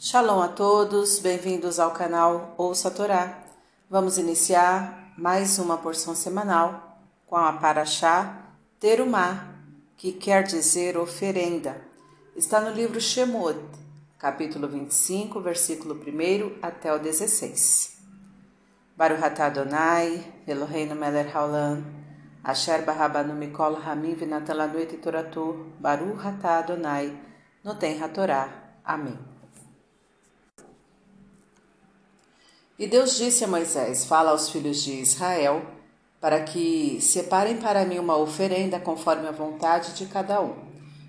Shalom a todos, bem-vindos ao canal Ouça a Torá. Vamos iniciar mais uma porção semanal com a Paraxá Terumá, que quer dizer oferenda. Está no livro Shemot, capítulo 25, versículo 1 até o 16. Baruch atah Adonai, Eloheinu melech haolam, asher barabanu mikol hamim v'natan lanu et toratu, Baruch atah Adonai, noten hatorá. Amém. E Deus disse a Moisés: Fala aos filhos de Israel, para que separem para mim uma oferenda conforme a vontade de cada um.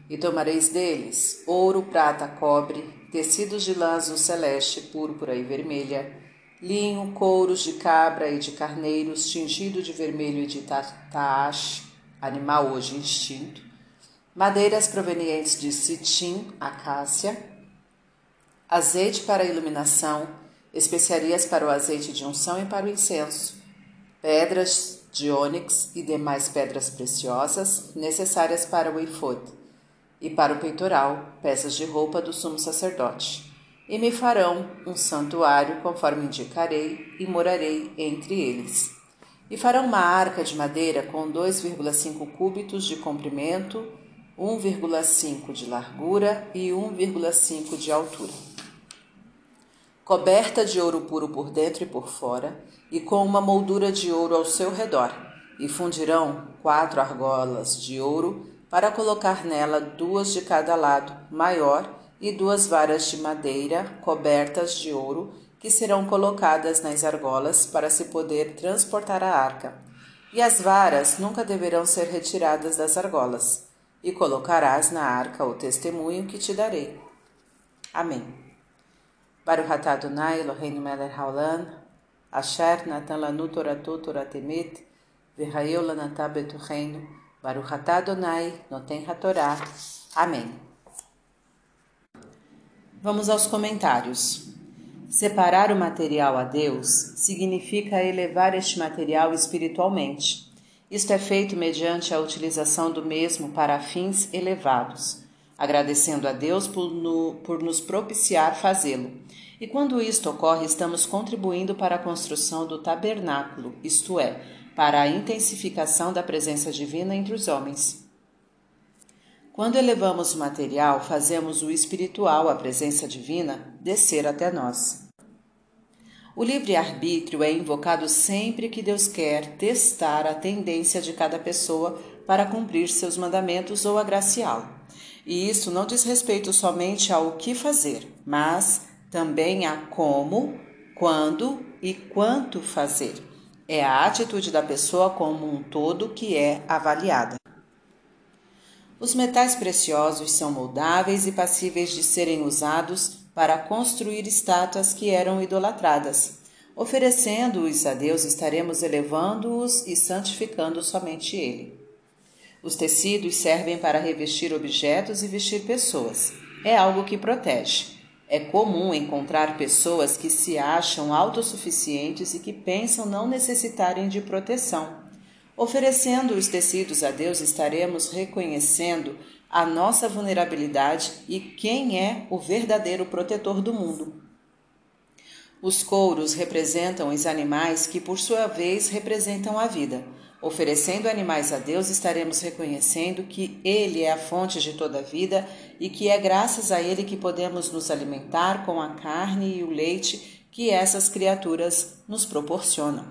E tomareis deles ouro, prata, cobre, tecidos de lã azul celeste, púrpura e vermelha, linho, couros de cabra e de carneiros, tingido de vermelho e de taash, animal hoje extinto, madeiras provenientes de citim, acácia, azeite para iluminação, especiarias para o azeite de unção e para o incenso, pedras de ônix e demais pedras preciosas necessárias para o efod, e para o peitoral, peças de roupa do sumo sacerdote. E me farão um santuário, conforme indicarei, e morarei entre eles. E farão uma arca de madeira com 2,5 cúbitos de comprimento, 1,5 de largura e 1,5 de altura coberta de ouro puro por dentro e por fora, e com uma moldura de ouro ao seu redor, e fundirão quatro argolas de ouro para colocar nela duas de cada lado, maior, e duas varas de madeira cobertas de ouro, que serão colocadas nas argolas para se poder transportar a arca. E as varas nunca deverão ser retiradas das argolas. E colocarás na arca o testemunho que te darei. Amém. Baruch atah Adonai Eloheinu melech haolam, asher natan lanu toratu toratemet, v'hayeu lanatah betucheinu, Baruch atah Adonai noten hatorá. Amém. Vamos aos comentários. Separar o material a Deus significa elevar este material espiritualmente. Isto é feito mediante a utilização do mesmo para fins elevados agradecendo a Deus por, no, por nos propiciar fazê-lo. E quando isto ocorre, estamos contribuindo para a construção do tabernáculo, isto é, para a intensificação da presença divina entre os homens. Quando elevamos o material, fazemos o espiritual, a presença divina, descer até nós. O livre-arbítrio é invocado sempre que Deus quer testar a tendência de cada pessoa para cumprir seus mandamentos ou agraciá-lo. E isso não diz respeito somente ao que fazer, mas também a como, quando e quanto fazer. É a atitude da pessoa como um todo que é avaliada. Os metais preciosos são moldáveis e passíveis de serem usados para construir estátuas que eram idolatradas. Oferecendo-os a Deus, estaremos elevando-os e santificando somente Ele. Os tecidos servem para revestir objetos e vestir pessoas. É algo que protege. É comum encontrar pessoas que se acham autossuficientes e que pensam não necessitarem de proteção. Oferecendo os tecidos a Deus, estaremos reconhecendo a nossa vulnerabilidade e quem é o verdadeiro protetor do mundo. Os couros representam os animais que, por sua vez, representam a vida. Oferecendo animais a Deus, estaremos reconhecendo que Ele é a fonte de toda a vida e que é graças a Ele que podemos nos alimentar com a carne e o leite que essas criaturas nos proporcionam.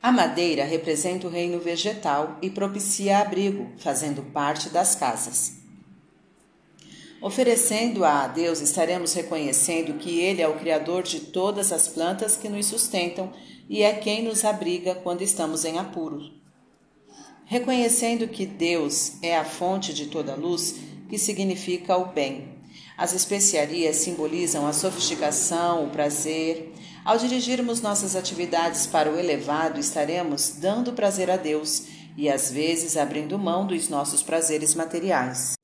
A madeira representa o reino vegetal e propicia abrigo, fazendo parte das casas. Oferecendo-a a Deus, estaremos reconhecendo que Ele é o Criador de todas as plantas que nos sustentam e é quem nos abriga quando estamos em apuros. Reconhecendo que Deus é a fonte de toda luz, que significa o bem. As especiarias simbolizam a sofisticação, o prazer. Ao dirigirmos nossas atividades para o elevado, estaremos dando prazer a Deus e às vezes abrindo mão dos nossos prazeres materiais.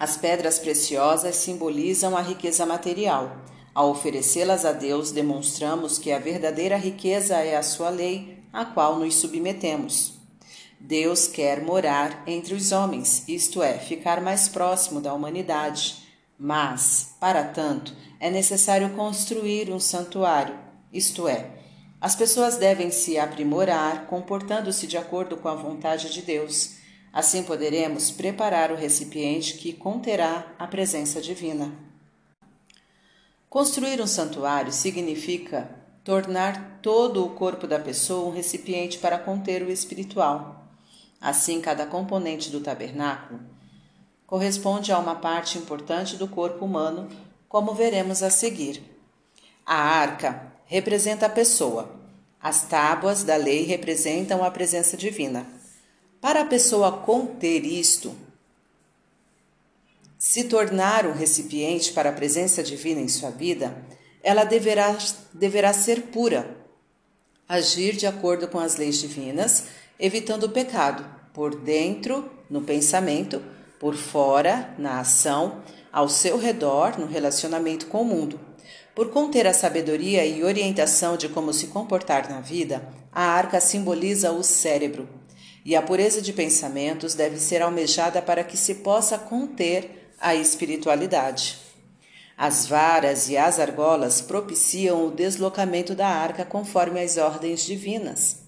As pedras preciosas simbolizam a riqueza material. Ao oferecê-las a Deus, demonstramos que a verdadeira riqueza é a sua lei, a qual nos submetemos. Deus quer morar entre os homens, isto é, ficar mais próximo da humanidade. Mas, para tanto, é necessário construir um santuário, isto é, as pessoas devem se aprimorar comportando-se de acordo com a vontade de Deus. Assim poderemos preparar o recipiente que conterá a presença divina. Construir um santuário significa tornar todo o corpo da pessoa um recipiente para conter o espiritual. Assim, cada componente do tabernáculo corresponde a uma parte importante do corpo humano, como veremos a seguir. A arca representa a pessoa. As tábuas da lei representam a presença divina. Para a pessoa conter isto, se tornar um recipiente para a presença divina em sua vida, ela deverá, deverá ser pura, agir de acordo com as leis divinas, evitando o pecado, por dentro, no pensamento, por fora, na ação, ao seu redor, no relacionamento com o mundo. Por conter a sabedoria e orientação de como se comportar na vida, a arca simboliza o cérebro, e a pureza de pensamentos deve ser almejada para que se possa conter a espiritualidade. As varas e as argolas propiciam o deslocamento da arca conforme as ordens divinas.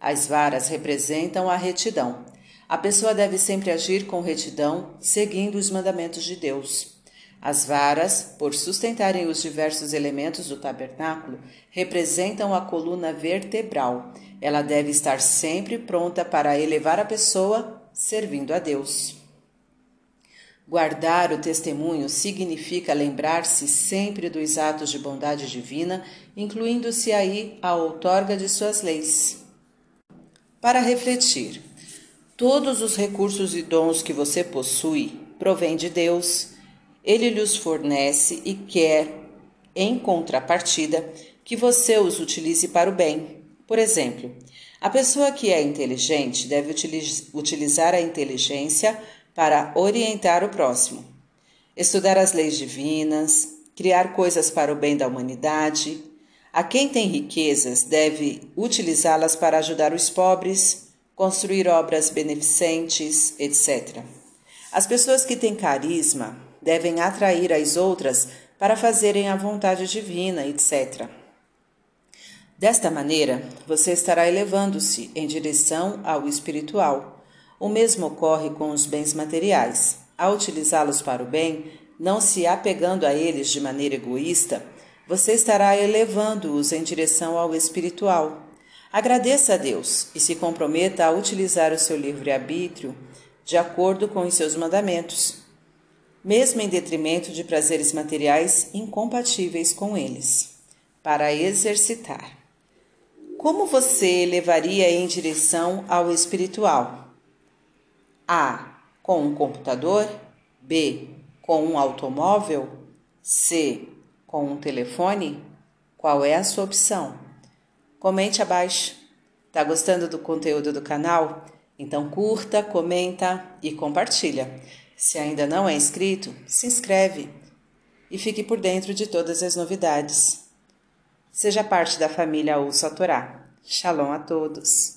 As varas representam a retidão. A pessoa deve sempre agir com retidão, seguindo os mandamentos de Deus. As varas, por sustentarem os diversos elementos do tabernáculo, representam a coluna vertebral. Ela deve estar sempre pronta para elevar a pessoa, servindo a Deus. Guardar o testemunho significa lembrar-se sempre dos atos de bondade divina, incluindo-se aí a outorga de suas leis. Para refletir, todos os recursos e dons que você possui provêm de Deus. Ele lhes fornece e quer, em contrapartida, que você os utilize para o bem. Por exemplo, a pessoa que é inteligente deve utilizar a inteligência para orientar o próximo, estudar as leis divinas, criar coisas para o bem da humanidade. A quem tem riquezas deve utilizá-las para ajudar os pobres, construir obras beneficentes, etc. As pessoas que têm carisma devem atrair as outras para fazerem a vontade divina, etc. Desta maneira, você estará elevando-se em direção ao espiritual o mesmo ocorre com os bens materiais. Ao utilizá-los para o bem, não se apegando a eles de maneira egoísta, você estará elevando-os em direção ao espiritual. Agradeça a Deus e se comprometa a utilizar o seu livre-arbítrio de acordo com os seus mandamentos, mesmo em detrimento de prazeres materiais incompatíveis com eles, para exercitar. Como você levaria em direção ao espiritual? A. Com um computador. B. Com um automóvel. C. Com um telefone. Qual é a sua opção? Comente abaixo. Tá gostando do conteúdo do canal? Então curta, comenta e compartilha. Se ainda não é inscrito, se inscreve e fique por dentro de todas as novidades. Seja parte da família Ouça Torá. Shalom a todos.